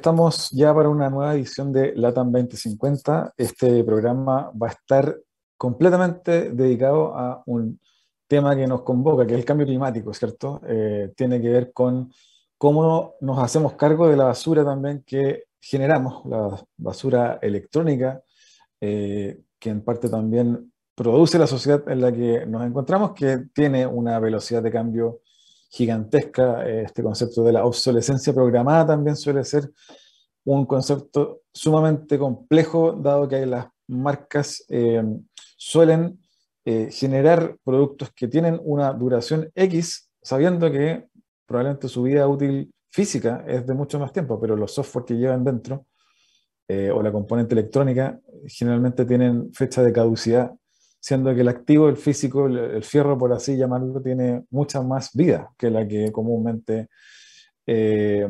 Estamos ya para una nueva edición de LATAM 2050. Este programa va a estar completamente dedicado a un tema que nos convoca, que es el cambio climático, ¿cierto? Eh, tiene que ver con cómo nos hacemos cargo de la basura también que generamos, la basura electrónica, eh, que en parte también produce la sociedad en la que nos encontramos, que tiene una velocidad de cambio gigantesca. Este concepto de la obsolescencia programada también suele ser un concepto sumamente complejo, dado que las marcas eh, suelen eh, generar productos que tienen una duración X, sabiendo que probablemente su vida útil física es de mucho más tiempo, pero los software que llevan dentro eh, o la componente electrónica generalmente tienen fecha de caducidad siendo que el activo, el físico, el, fierro, por así llamarlo, tiene mucha más vida que la que comúnmente eh,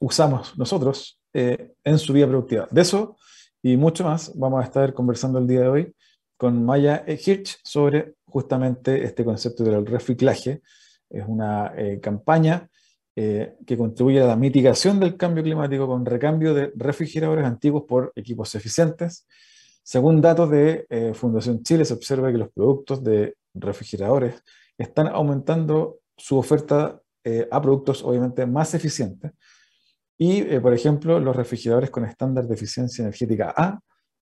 usamos nosotros eh, en su vida productiva. De eso y mucho más vamos a estar conversando el día de hoy con Maya Hirsch sobre justamente este concepto del reciclaje. Es una eh, campaña que contribuye a la mitigación del cambio climático con recambio de refrigeradores antiguos por equipos eficientes según datos de eh, Fundación Chile, se observa que los productos de refrigeradores están aumentando su oferta eh, a productos obviamente más eficientes. Y, eh, por ejemplo, los refrigeradores con estándar de eficiencia energética A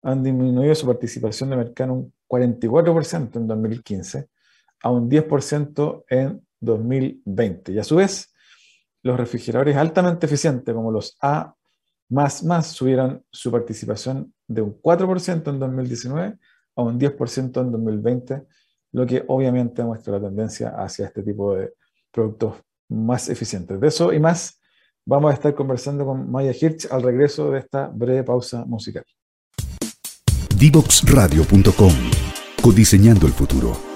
han disminuido su participación de mercado un 44% en 2015 a un 10% en 2020. Y a su vez, los refrigeradores altamente eficientes como los A subieron su participación de un 4% en 2019 a un 10% en 2020, lo que obviamente muestra la tendencia hacia este tipo de productos más eficientes. De eso y más vamos a estar conversando con Maya Hirsch al regreso de esta breve pausa musical. Divoxradio.com Codiseñando el futuro.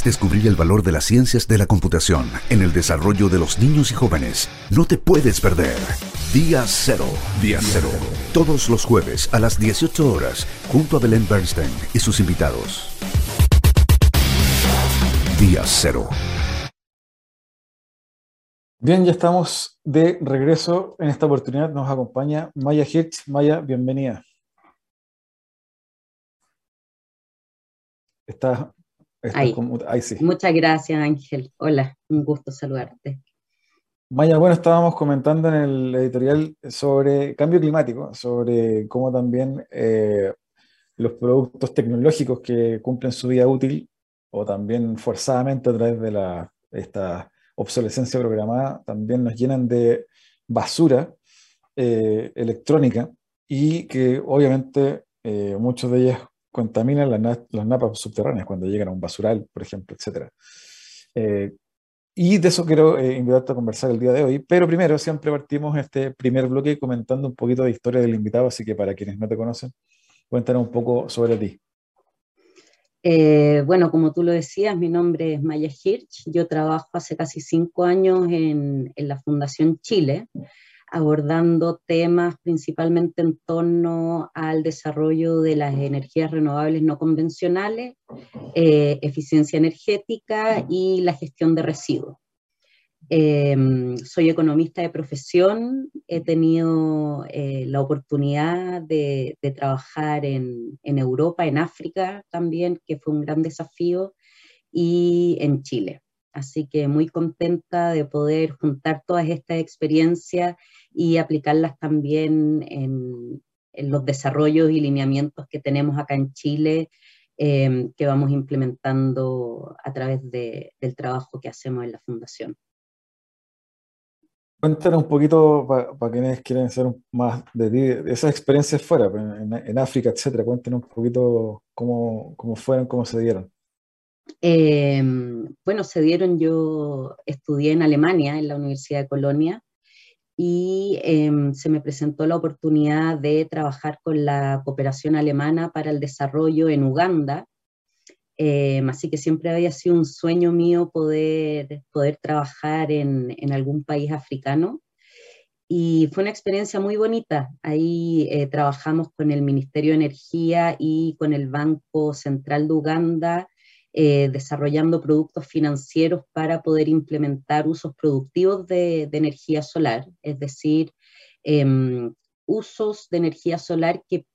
Descubrir el valor de las ciencias de la computación en el desarrollo de los niños y jóvenes, no te puedes perder. Día Cero. Día Cero. Todos los jueves a las 18 horas, junto a Belén Bernstein y sus invitados. Día Cero. Bien, ya estamos de regreso. En esta oportunidad nos acompaña Maya Hirsch. Maya, bienvenida. Está Muchas gracias, Ángel. Hola, un gusto saludarte. Maya, bueno, estábamos comentando en el editorial sobre cambio climático, sobre cómo también eh, los productos tecnológicos que cumplen su vida útil o también forzadamente a través de la, esta obsolescencia programada, también nos llenan de basura eh, electrónica y que obviamente eh, muchos de ellos contaminan las, napas subterráneas cuando llegan a un basural, por ejemplo, etc. Eh, y de eso quiero eh, invitarte a conversar el día de hoy, pero primero siempre partimos este primer bloque comentando un poquito de historia del invitado, así que para quienes no te conocen, cuéntanos un poco sobre ti. Eh, bueno, como tú lo decías, mi nombre es Maya Hirsch, yo trabajo hace casi cinco años en, en la Fundación Chile, abordando temas principalmente en torno al desarrollo de las energías renovables no convencionales, eh, eficiencia energética y la gestión de residuos. Em, soy economista de profesión, he tenido eh, la oportunidad de, trabajar en, en, Europa, en África también, que fue un gran desafío, y en Chile. Así que muy contenta de poder juntar todas estas experiencias y aplicarlas también en, los desarrollos y lineamientos que tenemos acá en Chile, em, que vamos implementando a través del trabajo que hacemos en la Fundación. Cuéntanos un poquito, para quienes quieren saber más de ti, de esas experiencias fuera, en, África, etcétera. Cuéntanos un poquito cómo, cómo fueron, cómo se dieron. Em, bueno, se dieron, yo estudié en Alemania, en la Universidad de Colonia, y em, se me presentó la oportunidad de trabajar con la cooperación alemana para el desarrollo en Uganda, Em, así que siempre había sido un sueño mío poder, poder trabajar en, en algún país africano. Y fue una experiencia muy bonita. Ahí eh, trabajamos con el Ministerio de Energía y con el Banco Central de Uganda, eh, desarrollando productos financieros para poder implementar usos productivos de, energía solar, es decir, em, usos de energía solar que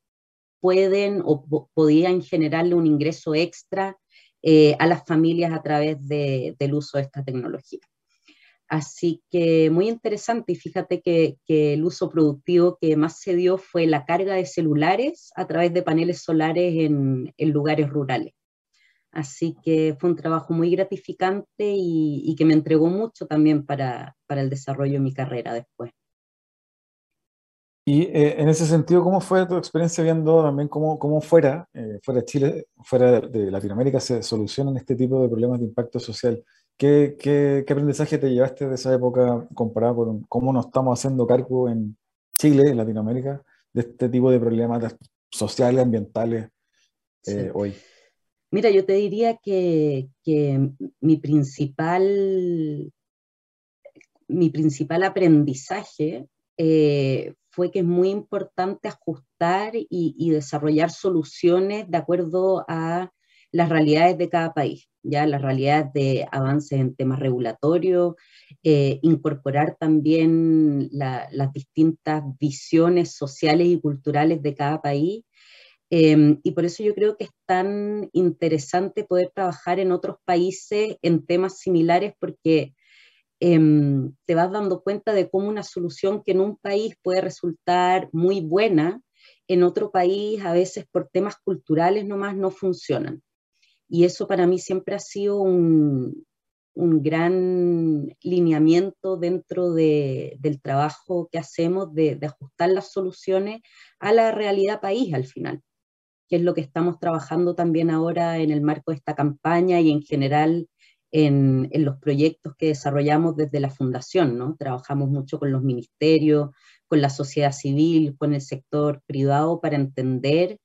pueden o podían generarle un ingreso extra eh, a las familias a través del uso de esta tecnología. Así que muy interesante y fíjate que, el uso productivo que más se dio fue la carga de celulares a través de paneles solares en, lugares rurales. Así que fue un trabajo muy gratificante y, que me entregó mucho también para el desarrollo de mi carrera después. Y eh, en ese sentido, ¿cómo fue tu experiencia viendo también cómo, cómo fuera, eh, fuera de Chile, fuera de, Latinoamérica, se solucionan este tipo de problemas de impacto social? ¿Qué, qué, qué aprendizaje te llevaste de esa época comparado con cómo nos estamos haciendo cargo en Chile, en Latinoamérica, de este tipo de problemas sociales, ambientales eh, hoy? Mira, yo te diría que, mi principal mi principal aprendizaje eh, fue que es muy importante ajustar y, desarrollar soluciones de acuerdo a las realidades de cada país, ya las realidades de avances en temas regulatorios, eh, incorporar también las distintas visiones sociales y culturales de cada país. Em, y por eso yo creo que es tan interesante poder trabajar en otros países en temas similares porque Em, te vas dando cuenta de cómo una solución que en un país puede resultar muy buena, en otro país a veces por temas culturales nomás no funcionan. Y eso para mí siempre ha sido un, gran lineamiento dentro del trabajo que hacemos de, de, ajustar las soluciones a la realidad país al final, que es lo que estamos trabajando también ahora en el marco de esta campaña y en general en, los proyectos que desarrollamos desde la fundación, ¿no? Trabajamos mucho con los ministerios, con la sociedad civil, con el sector privado para entender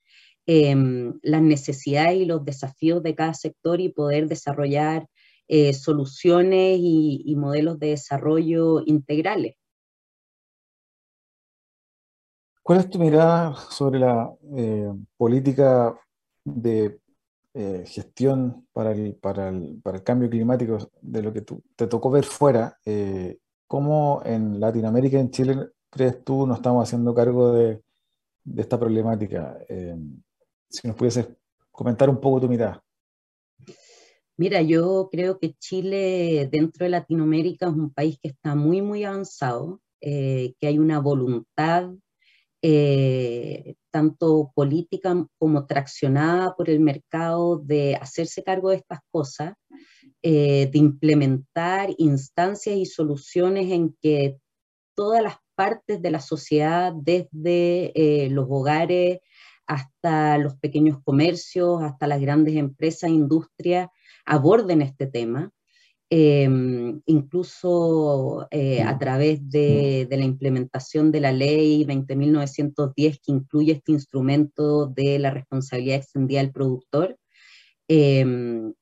em, las necesidades y los desafíos de cada sector y poder desarrollar eh, soluciones y, modelos de desarrollo integrales. ¿Cuál es tu mirada sobre la eh, política de eh, gestión para el, para, el, para el, cambio climático de lo que tú, te tocó ver fuera, eh, ¿cómo en Latinoamérica en Chile crees tú nos estamos haciendo cargo de, esta problemática? Si nos pudieses comentar un poco tu mirada. Mira, yo creo que Chile dentro de Latinoamérica es un país que está muy, muy avanzado, que hay una voluntad eh, tanto política como traccionada por el mercado de hacerse cargo de estas cosas, eh, de implementar instancias y soluciones en que todas las partes de la sociedad, desde eh, los hogares hasta los pequeños comercios, hasta las grandes empresas, industrias, aborden este tema. Em, incluso eh, a través de, la implementación de la ley 20.910 que incluye este instrumento de la responsabilidad extendida del productor. Em,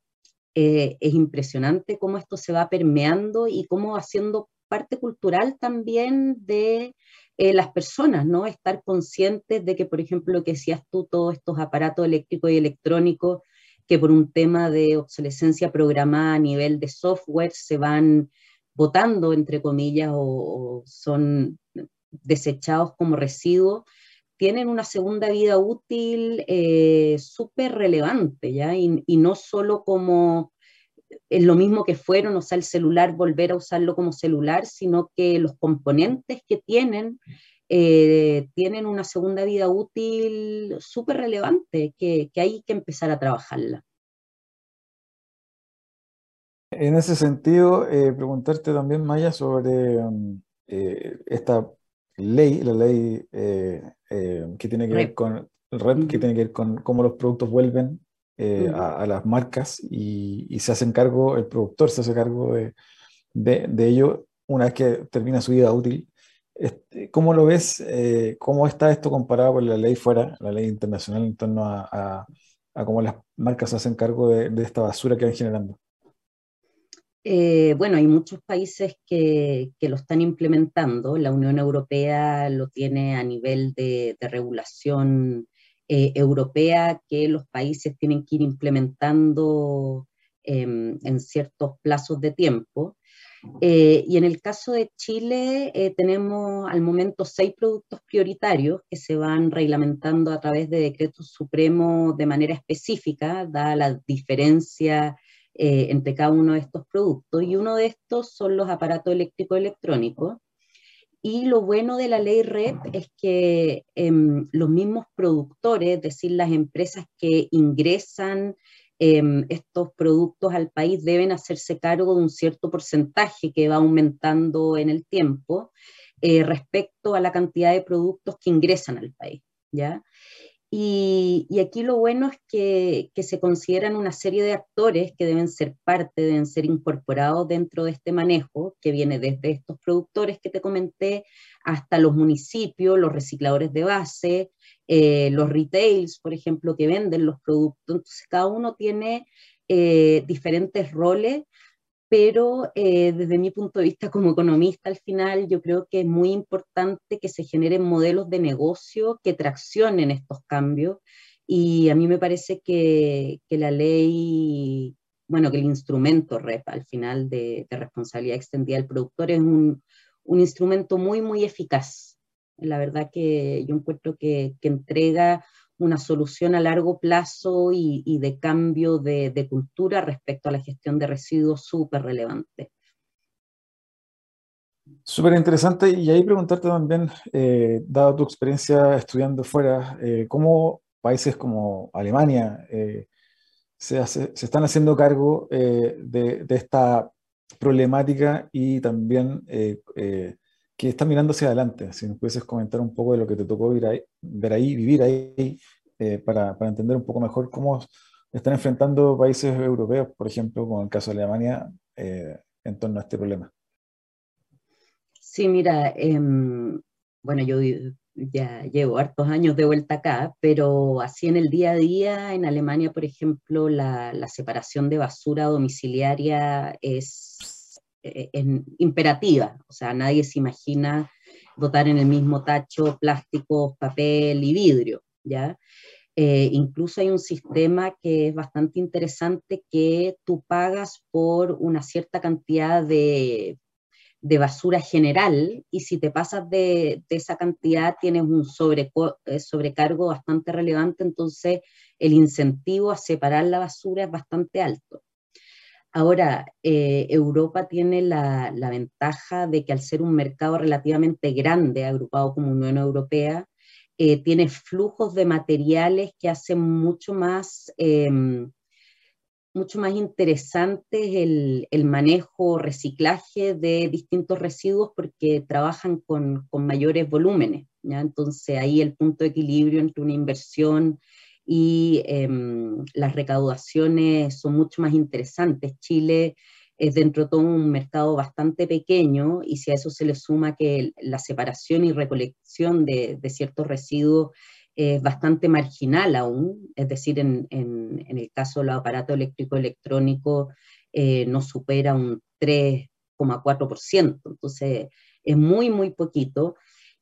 eh, es impresionante cómo esto se va permeando y cómo va siendo parte cultural también de eh, las personas, ¿no? Estar conscientes de que, por ejemplo, lo que decías tú, todos estos aparatos eléctricos y electrónicos que por un tema de obsolescencia programada a nivel de software se van botando, entre comillas, o, son desechados como residuos, tienen una segunda vida útil eh, súper relevante, ¿ya? Y, no solo como es lo mismo que fueron, o sea, el celular, volver a usarlo como celular, sino que los componentes que tienen eh, tienen una segunda vida útil súper relevante que, hay que empezar a trabajarla. En ese sentido, eh, preguntarte también, Maya, sobre um, eh, esta ley, la ley que tiene que ver con el REP, que tiene que ver con cómo los productos vuelven a, las marcas y, se hacen cargo, el productor se hace cargo de, de ello una vez que termina su vida útil. Este, ¿Cómo lo ves? Eh, ¿Cómo está esto comparado con la ley fuera, la ley internacional en torno a, cómo las marcas hacen cargo de, esta basura que van generando? Eh, bueno, hay muchos países que, lo están implementando. La Unión Europea lo tiene a nivel de, regulación eh, europea que los países tienen que ir implementando em, en ciertos plazos de tiempo. Eh, y en el caso de Chile, eh, tenemos al momento seis productos prioritarios que se van reglamentando a través de decretos supremos de manera específica, dada la diferencia eh, entre cada uno de estos productos. Y uno de estos son los aparatos eléctricos electrónicos. Y lo bueno de la ley REP es que em, los mismos productores, es decir, las empresas que ingresan Em, estos productos al país deben hacerse cargo de un cierto porcentaje que va aumentando en el tiempo eh, respecto a la cantidad de productos que ingresan al país. ¿ya? Y, aquí lo bueno es que, se consideran una serie de actores que deben ser parte, deben ser incorporados dentro de este manejo, que viene desde estos productores que te comenté hasta los municipios, los recicladores de base, eh, los retails, por ejemplo, que venden los productos. Entonces, cada uno tiene eh, diferentes roles, pero eh, desde mi punto de vista como economista, al final yo creo que es muy importante que se generen modelos de negocio que traccionen estos cambios. Y a mí me parece que, que la ley, bueno, que el instrumento REP al final de, de responsabilidad extendida del productor es un, un instrumento muy, muy eficaz la verdad que yo encuentro que, entrega una solución a largo plazo y, de cambio de, cultura respecto a la gestión de residuos súper relevante. Súper interesante. Y ahí preguntarte también, eh, dado tu experiencia estudiando fuera, eh, ¿cómo países como Alemania eh, se, se, están haciendo cargo de, esta problemática y también que está mirando hacia adelante. Si nos pudieses comentar un poco de lo que te tocó ahí, ver ahí vivir ahí, eh, para, para, entender un poco mejor cómo están enfrentando países europeos, por ejemplo, como el caso de Alemania, eh, en torno a este problema. Sí, mira, em, bueno, yo ya llevo hartos años de vuelta acá, pero así en el día a día, en Alemania, por ejemplo, la, la separación de basura domiciliaria es eh, en, imperativa, o sea, nadie se imagina botar en el mismo tacho plástico, papel y vidrio, ¿ya? Eh, incluso hay un sistema que es bastante interesante que tú pagas por una cierta cantidad de, de basura general y si te pasas de, de esa cantidad tienes un eh, sobrecargo bastante relevante, entonces el incentivo a separar la basura es bastante alto. Ahora, eh, Europa tiene la, ventaja de que al ser un mercado relativamente grande, agrupado como Unión Europea, eh, tiene flujos de materiales que hacen mucho más, em, mucho más interesante el, el, manejo, reciclaje de distintos residuos porque trabajan con, mayores volúmenes. Entonces ahí el punto de equilibrio entre una inversión y em, las recaudaciones son mucho más interesantes. Chile es dentro de todo un mercado bastante pequeño y si a eso se le suma que la separación y recolección de, ciertos residuos es bastante marginal aún, es decir, en, el caso de los aparatos eléctricos electrónicos eh, no supera un 3,4%, entonces es muy, muy poquito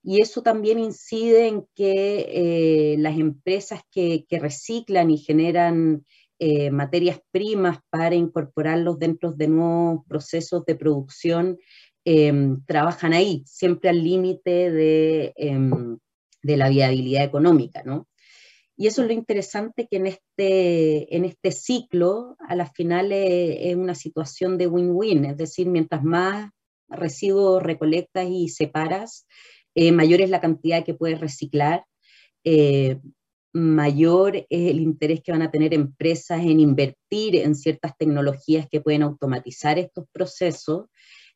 y eso también incide en que eh, las empresas que, reciclan y generan eh, materias primas para incorporarlos dentro de nuevos procesos de producción em, trabajan ahí, siempre al límite de, em, de, la viabilidad económica, ¿no? Y eso es lo interesante que en este, en este ciclo, a la final es una situación de win-win, es decir, mientras más residuos recolectas y separas, eh, mayor es la cantidad que puedes reciclar, eh, mayor es el interés que van a tener empresas en invertir en ciertas tecnologías que pueden automatizar estos procesos,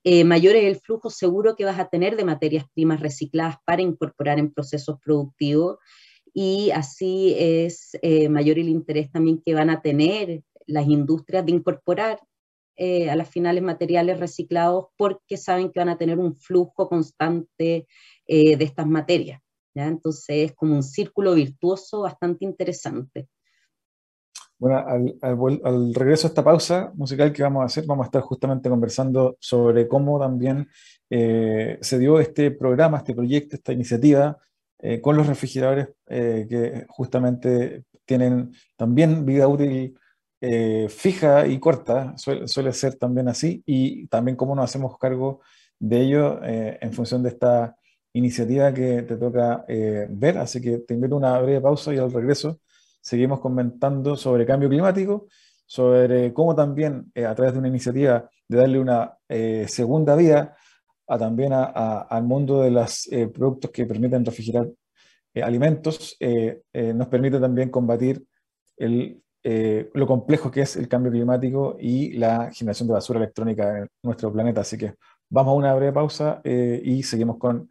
eh, mayor es el flujo seguro que vas a tener de materias primas recicladas para incorporar en procesos productivos y así es mayor el interés también que van a tener las industrias de incorporar a las finales materiales reciclados porque saben que van a tener un flujo constante eh, de estas materias. Entonces es como un círculo virtuoso bastante interesante. Bueno, al, regreso a esta pausa musical que vamos a hacer, vamos a estar justamente conversando sobre cómo también eh, se dio este programa, este proyecto, esta iniciativa eh, con los refrigeradores que justamente tienen también vida útil fija y corta, suele, suele, ser también así, y también cómo nos hacemos cargo de ello en función de esta iniciativa que te toca ver. Así que te invito a una breve pausa y al regreso seguimos comentando sobre cambio climático, sobre cómo también eh, a través de una iniciativa de darle una eh, segunda vida a, también al mundo de los eh, productos que permiten refrigerar alimentos, nos permite también combatir el, lo complejo que es el cambio climático y la generación de basura electrónica en nuestro planeta. Así que vamos a una breve pausa y seguimos con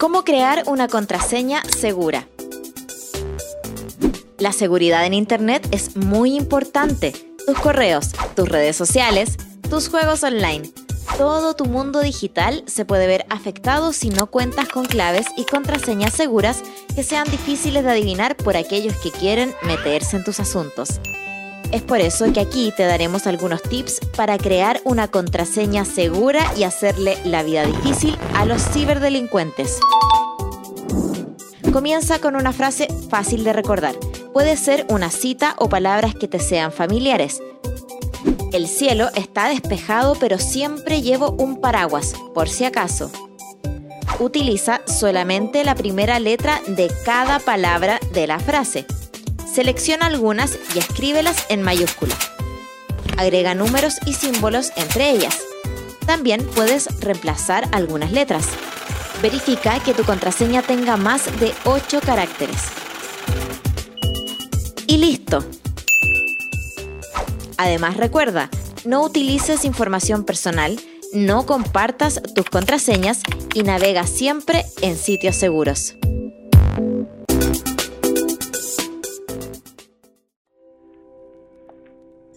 ¿Cómo crear una contraseña segura? La seguridad en Internet es muy importante. Tus correos, tus redes sociales, tus juegos online. Todo tu mundo digital se puede ver afectado si no cuentas con claves y contraseñas seguras que sean difíciles de adivinar por aquellos que quieren meterse en tus asuntos. Es por eso que aquí te daremos algunos tips para crear una contraseña segura y hacerle la vida difícil a los ciberdelincuentes. Comienza con una frase fácil de recordar. Puede ser una cita o palabras que te sean familiares. El cielo está despejado pero siempre llevo un paraguas, por si acaso. Utiliza solamente la primera letra de cada palabra de la frase. Selecciona algunas y escríbelas en mayúscula. Agrega números y símbolos entre ellas. También puedes reemplazar algunas letras. Verifica que tu contraseña tenga más de 8 caracteres. Y listo. Además recuerda, no utilices información personal, no compartas tus contraseñas y navega siempre en sitios seguros.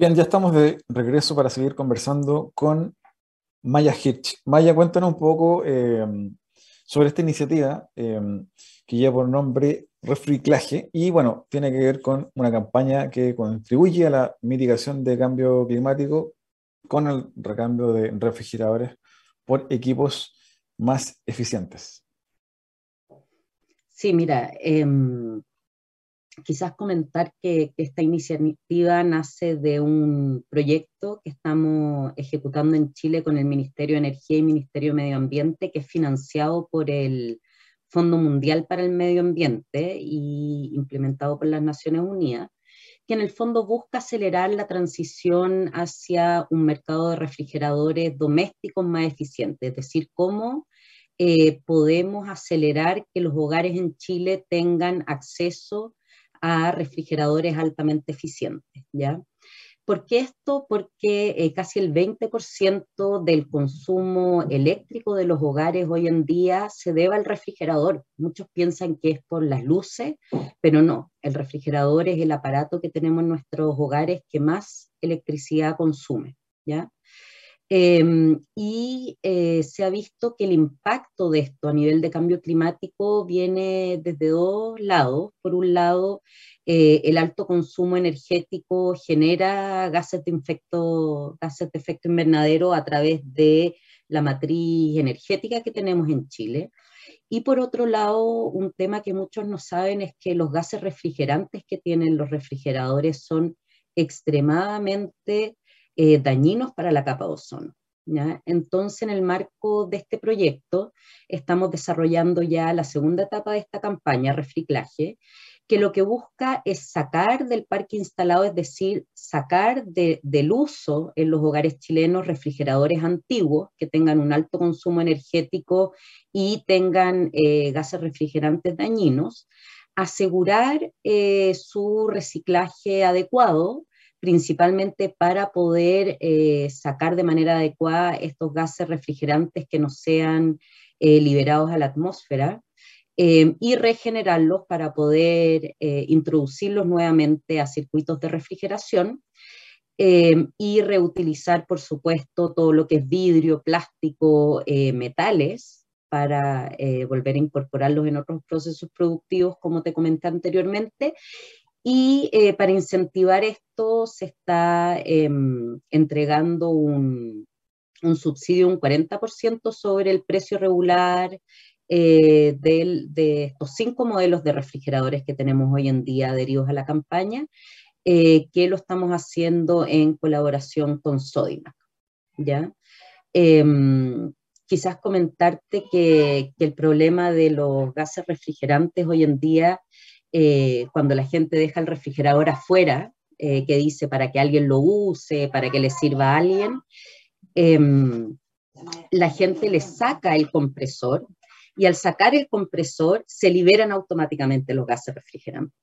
Bien, ya estamos de regreso para seguir conversando con Maya Hirsch. Maya, cuéntanos un poco em, sobre esta iniciativa em, que lleva por nombre Refriclaje y bueno, tiene que ver con una campaña que contribuye a la mitigación de cambio climático con el recambio de refrigeradores por equipos más eficientes. Sí, mira, em, quizás comentar que, esta iniciativa nace de un proyecto que estamos ejecutando en Chile con el Ministerio de Energía y Ministerio de Medio Ambiente, que es financiado por el Fondo Mundial para el Medio Ambiente y implementado por las Naciones Unidas, que en el fondo busca acelerar la transición hacia un mercado de refrigeradores domésticos más eficiente, es decir, cómo eh, podemos acelerar que los hogares en Chile tengan acceso a refrigeradores altamente eficientes, ¿ya? ¿Por qué esto? Porque eh, casi el 20% del consumo eléctrico de los hogares hoy en día se debe al refrigerador. Muchos piensan que es por las luces, pero no. El refrigerador es el aparato que tenemos en nuestros hogares que más electricidad consume, ¿ya? Em, y eh, se ha visto que el impacto de esto a nivel de cambio climático viene desde dos lados. Por un lado, eh, el alto consumo energético genera gases de, gases de efecto invernadero a través de la matriz energética que tenemos en Chile. Y por otro lado, un tema que muchos no saben es que los gases refrigerantes que tienen los refrigeradores son extremadamente eh, dañinos para la capa de ozono. Entonces, en el marco de este proyecto, estamos desarrollando ya la segunda etapa de esta campaña, reciclaje, que lo que busca es sacar del parque instalado, es decir, sacar del uso en los hogares chilenos refrigeradores antiguos que tengan un alto consumo energético y tengan eh, gases refrigerantes dañinos, asegurar eh, su reciclaje adecuado principalmente para poder eh, sacar de manera adecuada estos gases refrigerantes que no sean eh, liberados a la atmósfera eh, y regenerarlos para poder introducirlos nuevamente a circuitos de refrigeración y reutilizar, por supuesto, todo lo que es vidrio, plástico, metales para volver a incorporarlos en otros procesos productivos, como te comenté anteriormente, y eh, para incentivar esto se está em, entregando un, subsidio un 40% sobre el precio regular eh, de estos cinco modelos de refrigeradores que tenemos hoy en día adheridos a la campaña, eh, que lo estamos haciendo en colaboración con Sodimac. ¿ya? Em, quizás comentarte que el problema de los gases refrigerantes hoy en día eh, cuando la gente deja el refrigerador afuera, eh, que dice para que alguien lo use, para que le sirva a alguien, em, la gente le saca el compresor y al sacar el compresor se liberan automáticamente los gases refrigerantes.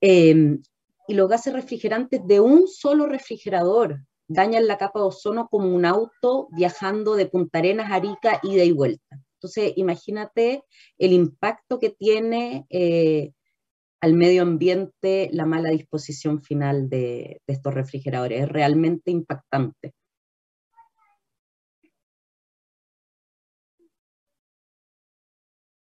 Em, y los gases refrigerantes de un solo refrigerador dañan la capa de ozono como un auto viajando de Punta Arenas a Arica ida y vuelta. Entonces, imagínate el impacto que tiene eh, al medio ambiente la mala disposición final de, estos refrigeradores. Es realmente impactante.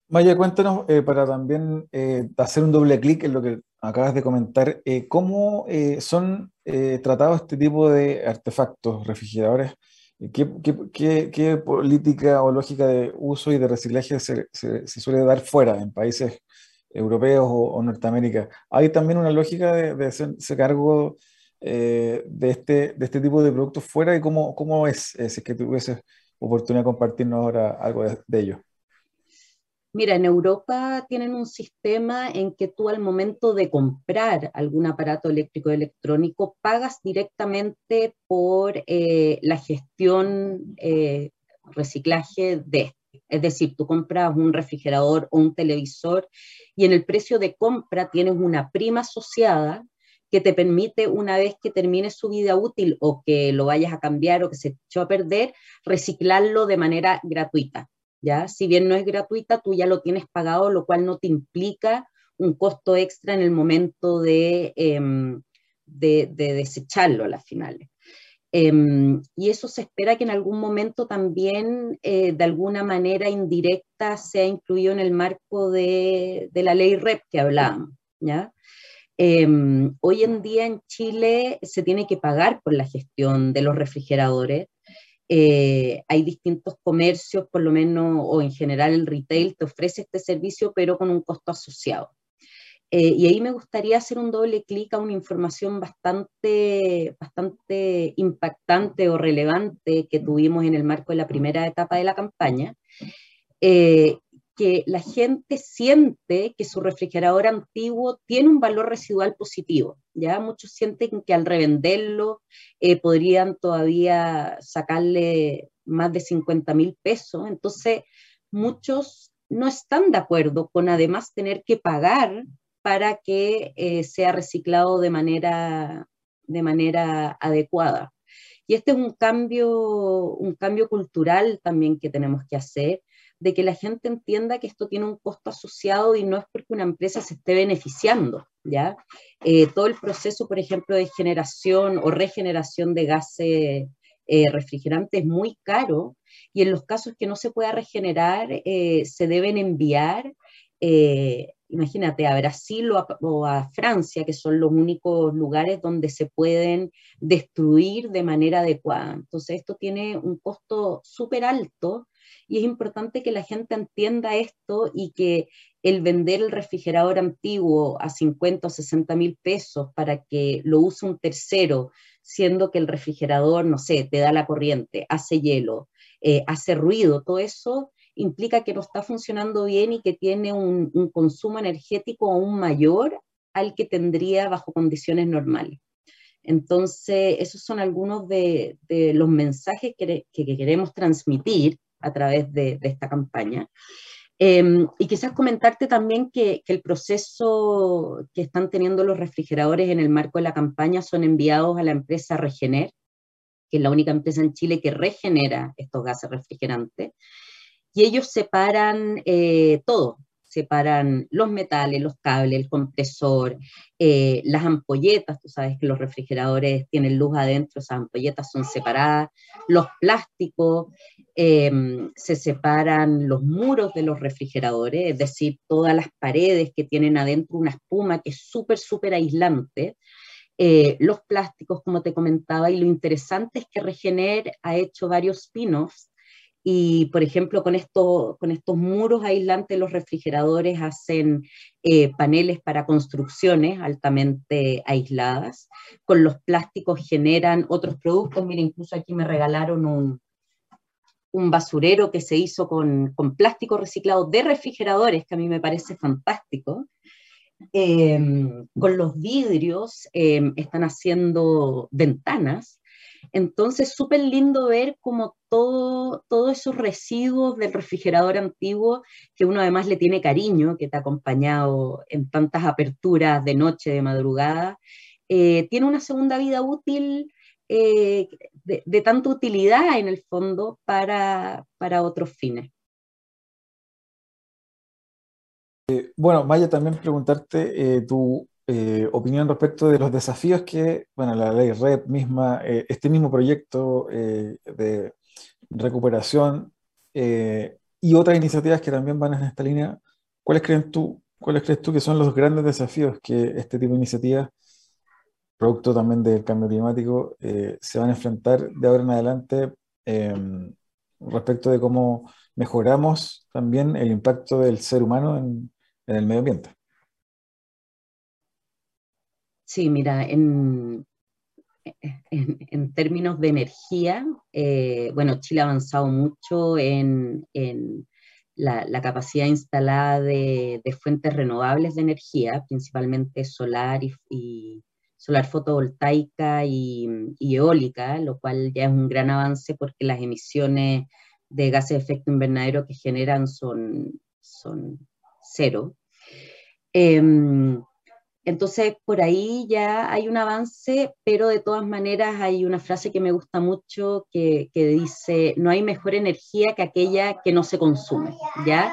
Maya, cuéntanos, eh, para también eh, hacer un doble clic en lo que acabas de comentar, ¿cómo son tratados este tipo de artefactos, refrigeradores? ¿Qué, política o lógica de uso y de reciclaje se, suele dar fuera, en países europeos o, Norteamérica? ¿Hay también una lógica de, de hacerse cargo eh, de, este, de este tipo de productos fuera y cómo, cómo es, eh, si es que tuvieses oportunidad de compartirnos ahora algo de ello? Mira, en Europa tienen un sistema en que tú al momento de comprar algún aparato eléctrico electrónico pagas directamente por eh, la gestión eh, reciclaje de este. Es decir, tú compras un refrigerador o un televisor y en el precio de compra tienes una prima asociada que te permite, una vez que termine su vida útil o que lo vayas a cambiar o que se echó a perder, reciclarlo de manera gratuita. ¿Ya? Si bien no es gratuita, tú ya lo tienes pagado, lo cual no te implica un costo extra en el momento de, em, de, desecharlo a las finales. Em, y eso se espera que en algún momento también, eh, de alguna manera indirecta, sea incluido en el marco de, la ley REP que hablábamos. ¿ya? Em, hoy en día en Chile se tiene que pagar por la gestión de los refrigeradores eh, hay distintos comercios, por lo menos, o en general el retail te ofrece este servicio, pero con un costo asociado. Eh, y ahí me gustaría hacer un doble clic a una información bastante, bastante impactante o relevante que tuvimos en el marco de la primera etapa de la campaña, eh, que la gente siente que su refrigerador antiguo tiene un valor residual positivo. Ya muchos sienten que al revenderlo eh, podrían todavía sacarle más de 50 mil pesos. Entonces, muchos no están de acuerdo con además tener que pagar para que eh, sea reciclado de manera, de manera adecuada. Y este es un cambio, un cambio cultural también que tenemos que hacer de que la gente entienda que esto tiene un costo asociado y no es porque una empresa se esté beneficiando, ¿ya? Eh, todo el proceso, por ejemplo, de generación o regeneración de gases eh, refrigerante es muy caro y en los casos que no se pueda regenerar eh, se deben enviar, imagínate, a Brasil o a, Francia, que son los únicos lugares donde se pueden destruir de manera adecuada. Entonces esto tiene un costo súper alto y es importante que la gente entienda esto y que el vender el refrigerador antiguo a 50 o 60 mil pesos para que lo use un tercero, siendo que el refrigerador, no sé, te da la corriente, hace hielo, eh, hace ruido, todo eso implica que no está funcionando bien y que tiene un, consumo energético aún mayor al que tendría bajo condiciones normales. Entonces, esos son algunos de, los mensajes que, queremos transmitir a través de esta campaña. Em, y quizás comentarte también que, el proceso que están teniendo los refrigeradores en el marco de la campaña son enviados a la empresa Regener, que es la única empresa en Chile que regenera estos gases refrigerantes, y ellos separan eh, todo, separan los metales, los cables, el compresor, eh, las ampolletas, tú sabes que los refrigeradores tienen luz adentro, esas ampolletas son separadas, los plásticos, em, se separan los muros de los refrigeradores, es decir, todas las paredes que tienen adentro una espuma que es súper, súper aislante. Eh, los plásticos, como te comentaba, y lo interesante es que Regener ha hecho varios spin-offs y, por ejemplo, con, esto, con estos muros aislantes, los refrigeradores hacen eh, paneles para construcciones altamente aisladas. Con los plásticos generan otros productos. Mira, incluso aquí me regalaron un, un basurero que se hizo con, con, plástico reciclado de refrigeradores, que a mí me parece fantástico. Em, con los vidrios em, están haciendo ventanas entonces, súper lindo ver como todo, todos esos residuos del refrigerador antiguo, que uno además le tiene cariño, que te ha acompañado en tantas aperturas de noche, de madrugada, eh, tiene una segunda vida útil, eh, de, tanta utilidad en el fondo para, para otros fines. Eh, bueno, Maya, también preguntarte, tú eh, opinión respecto de los desafíos que, bueno, la ley REP misma, eh, este mismo proyecto eh, de recuperación y otras iniciativas que también van en esta línea, ¿cuáles creen tú, cuáles crees tú que son los grandes desafíos que este tipo de iniciativas, producto también del cambio climático, se van a enfrentar de ahora en adelante em, respecto de cómo mejoramos también el impacto del ser humano en el medio ambiente? Sí, mira, en, en, términos de energía, eh, bueno, Chile ha avanzado mucho en, la, capacidad instalada de, fuentes renovables de energía, principalmente solar y, solar fotovoltaica y, eólica, lo cual ya es un gran avance porque las emisiones de gases de efecto invernadero que generan son, son cero. Em, entonces, por ahí ya hay un avance, pero de todas maneras hay una frase que me gusta mucho que, dice, no hay mejor energía que aquella que no se consume, ¿ya?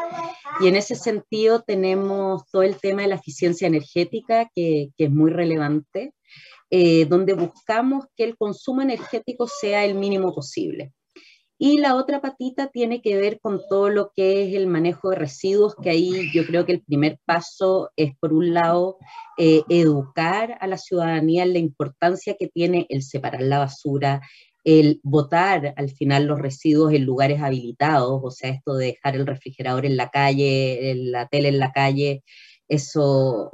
Y en ese sentido tenemos todo el tema de la eficiencia energética, que, es muy relevante, eh, donde buscamos que el consumo energético sea el mínimo posible. Y la otra patita tiene que ver con todo lo que es el manejo de residuos, que ahí yo creo que el primer paso es, por un lado, eh, educar a la ciudadanía en la importancia que tiene el separar la basura, el botar al final los residuos en lugares habilitados, o sea, esto de dejar el refrigerador en la calle, la tele en la calle, eso,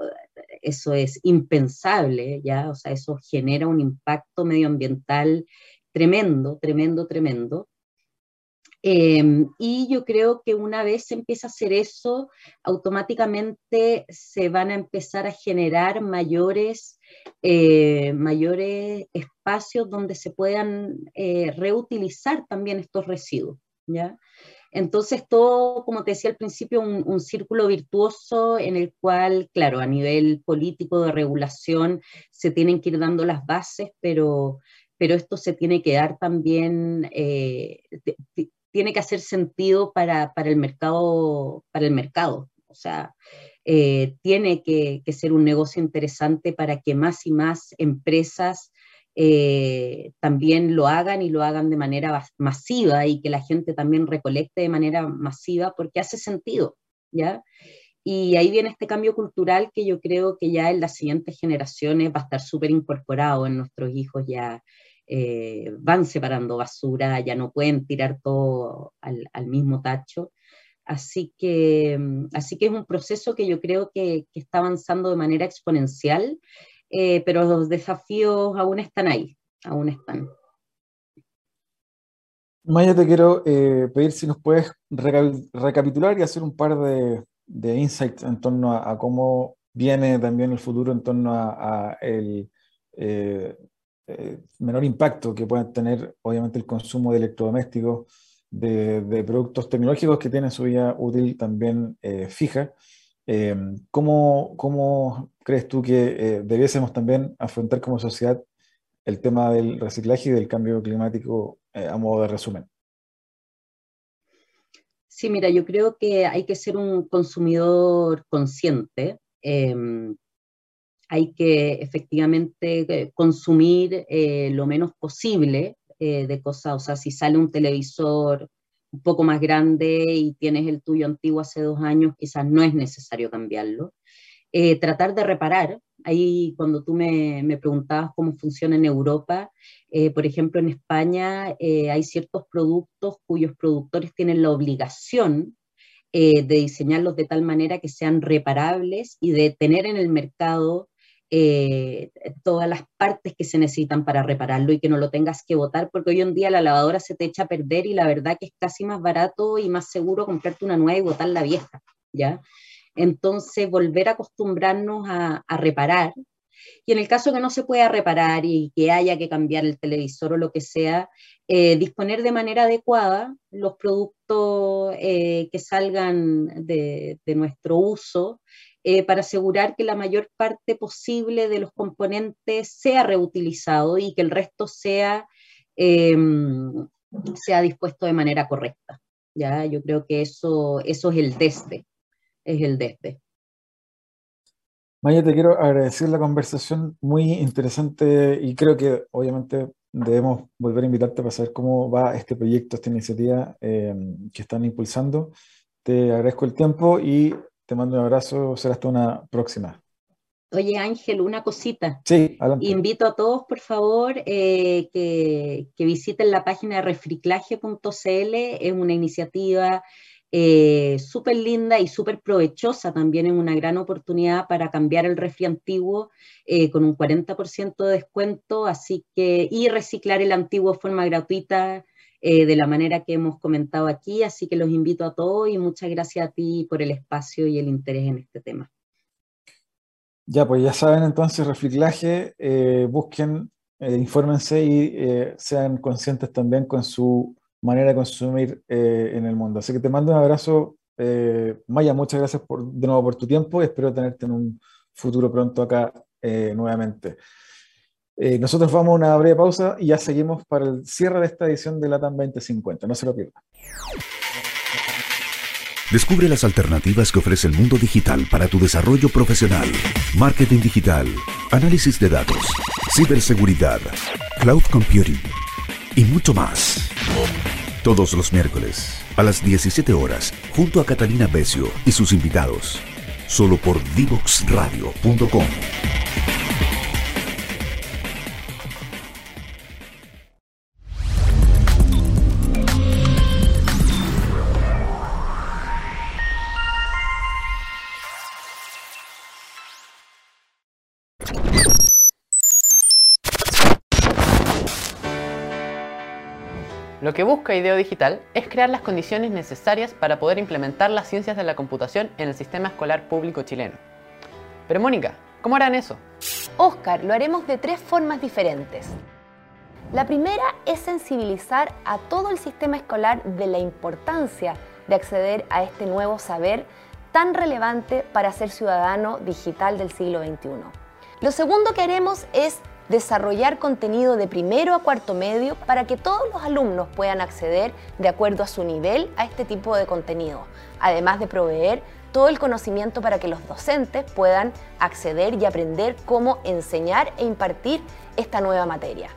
eso es impensable, ¿ya? O sea, eso genera un impacto medioambiental tremendo, tremendo, tremendo. Em, y yo creo que una vez se empieza a hacer eso, automáticamente se van a empezar a generar mayores, eh, mayores espacios donde se puedan eh, reutilizar también estos residuos. ¿ya? Entonces, todo, como te decía al principio, un, círculo virtuoso en el cual, claro, a nivel político de regulación se tienen que ir dando las bases, pero, pero esto se tiene que dar también, eh, tiene que hacer sentido para, el, mercado, para el mercado. O sea, eh, tiene que, ser un negocio interesante para que más y más empresas eh, también lo hagan y lo hagan de manera masiva y que la gente también recolecte de manera masiva porque hace sentido, ¿ya? Y ahí viene este cambio cultural que yo creo que ya en las siguientes generaciones va a estar súper incorporado en nuestros hijos, ya eh, van separando basura, ya no pueden tirar todo al, mismo tacho. Así que, así que es un proceso que yo creo que, está avanzando de manera exponencial eh, pero los desafíos aún están ahí, aún están. Maya, te quiero eh, pedir si nos puedes recapitular y hacer un par de, insights en torno a, cómo viene también el futuro en torno a, el menor impacto que pueda tener obviamente el consumo de electrodomésticos, de, productos tecnológicos que tienen su vida útil también fija eh, ¿cómo, crees tú que eh, debiésemos también afrontar como sociedad el tema del reciclaje y del cambio climático eh, a modo de resumen? Sí, mira, yo creo que hay que ser un consumidor consciente. Em, hay que efectivamente consumir lo menos posible de cosas. O sea, si sale un televisor un poco más grande y tienes el tuyo antiguo hace dos años, quizás no es necesario cambiarlo. Eh, tratar de reparar, ahí cuando tú me, me preguntabas cómo funciona en Europa, eh, por ejemplo en España eh, hay ciertos productos cuyos productores tienen la obligación de diseñarlos de tal manera que sean reparables y de tener en el mercado eh, todas las partes que se necesitan para repararlo y que no lo tengas que botar, porque hoy en día la lavadora se te echa a perder y la verdad que es casi más barato y más seguro comprarte una nueva y botar la vieja, ¿ya? Entonces, volver a acostumbrarnos a, reparar. Y en el caso que no se pueda reparar y que haya que cambiar el televisor o lo que sea, eh, disponer de manera adecuada los productos eh, que salgan de, de nuestro uso eh, para asegurar que la mayor parte posible de los componentes sea reutilizado y que el resto sea, em, sea dispuesto de manera correcta. ¿ya? Yo creo que eso, eso es el desde, es el desde. Maya, te quiero agradecer la conversación muy interesante y creo que obviamente debemos volver a invitarte para saber cómo va este proyecto, esta iniciativa em, que están impulsando. Te agradezco el tiempo y te mando un abrazo, será hasta una próxima. Oye Ángel, una cosita. Sí, adelante. Invito a todos, por favor, eh, que, visiten la página de refriclaje.cl. Es una iniciativa eh, súper linda y súper provechosa también, es una gran oportunidad para cambiar el refri antiguo eh, con un 40% de descuento, así que, y reciclar el antiguo de forma gratuita eh, de la manera que hemos comentado aquí, así que los invito a todos y muchas gracias a ti por el espacio y el interés en este tema. Ya, pues ya saben entonces, reciclaje, eh, busquen, eh, infórmense y sean conscientes también con su manera de consumir en el mundo. Así que te mando un abrazo, Maya, muchas gracias por, de nuevo por tu tiempo y espero tenerte en un futuro pronto acá nuevamente. Eh, nosotros vamos a una breve pausa y ya seguimos para el cierre de esta edición de LATAM 2050. No se lo pierdan. Descubre las alternativas que ofrece el mundo digital para tu desarrollo profesional. Marketing digital, análisis de datos, ciberseguridad, cloud computing y mucho más. Todos los miércoles a las 17 horas junto a Catalina Becio y sus invitados. Solo por divoxradio.com. Lo que busca IDEO Digital es crear las condiciones necesarias para poder implementar las ciencias de la computación en el sistema escolar público chileno. Pero Mónica, ¿cómo harán eso? Oscar, lo haremos de tres formas diferentes. La primera es sensibilizar a todo el sistema escolar de la importancia de acceder a este nuevo saber tan relevante para ser ciudadano digital del siglo XXI. Lo segundo que haremos es desarrollar contenido de primero a cuarto medio para que todos los alumnos puedan acceder de acuerdo a su nivel a este tipo de contenido, además de proveer todo el conocimiento para que los docentes puedan acceder y aprender cómo enseñar e impartir esta nueva materia.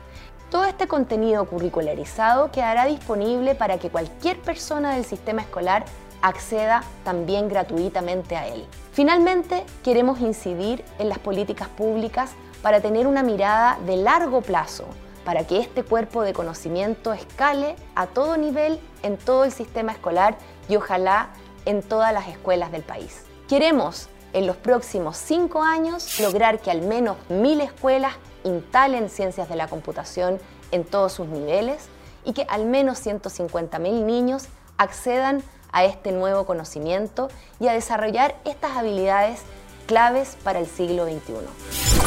Todo este contenido curricularizado quedará disponible para que cualquier persona del sistema escolar acceda también gratuitamente a él. Finalmente, queremos incidir en las políticas públicas para tener una mirada de largo plazo, para que este cuerpo de conocimiento escale a todo nivel en todo el sistema escolar y ojalá en todas las escuelas del país. Queremos en los próximos cinco años lograr que al menos mil escuelas instalen ciencias de la computación en todos sus niveles y que al menos 150.000 niños accedan a este nuevo conocimiento y a desarrollar estas habilidades claves para el siglo XXI.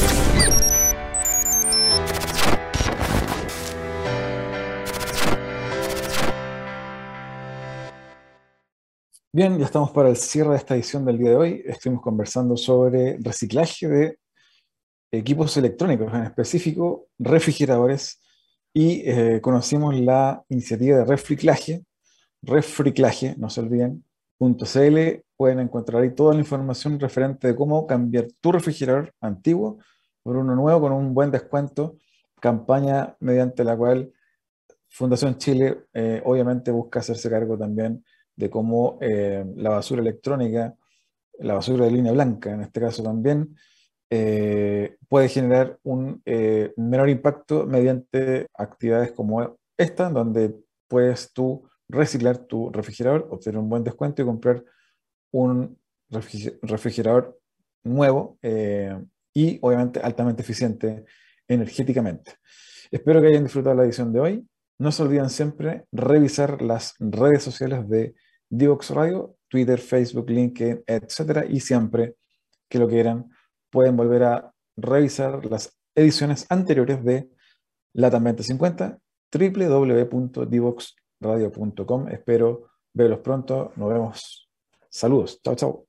Bien, ya estamos para el cierre de esta edición del día de hoy. Estuvimos conversando sobre reciclaje de equipos electrónicos, en específico refrigeradores, y eh, conocimos la iniciativa de refriclaje, refriclaje, no se olviden, .cl, pueden encontrar ahí toda la información referente de cómo cambiar tu refrigerador antiguo por uno nuevo con un buen descuento, campaña mediante la cual Fundación Chile eh, obviamente busca hacerse cargo también de cómo eh, la basura electrónica, la basura de línea blanca en este caso también, eh, puede generar un eh, menor impacto mediante actividades como esta, donde puedes tú reciclar tu refrigerador, obtener un buen descuento y comprar un refrigerador nuevo y obviamente altamente eficiente energéticamente. Espero que hayan disfrutado la edición de hoy. No se olviden siempre revisar las redes sociales de Divox Radio, Twitter, Facebook, LinkedIn, etcétera, y siempre que lo quieran pueden volver a revisar las ediciones anteriores de Latam 2050, www.divoxradio.com. Espero verlos pronto. Nos vemos. Saludos. Chao, chao.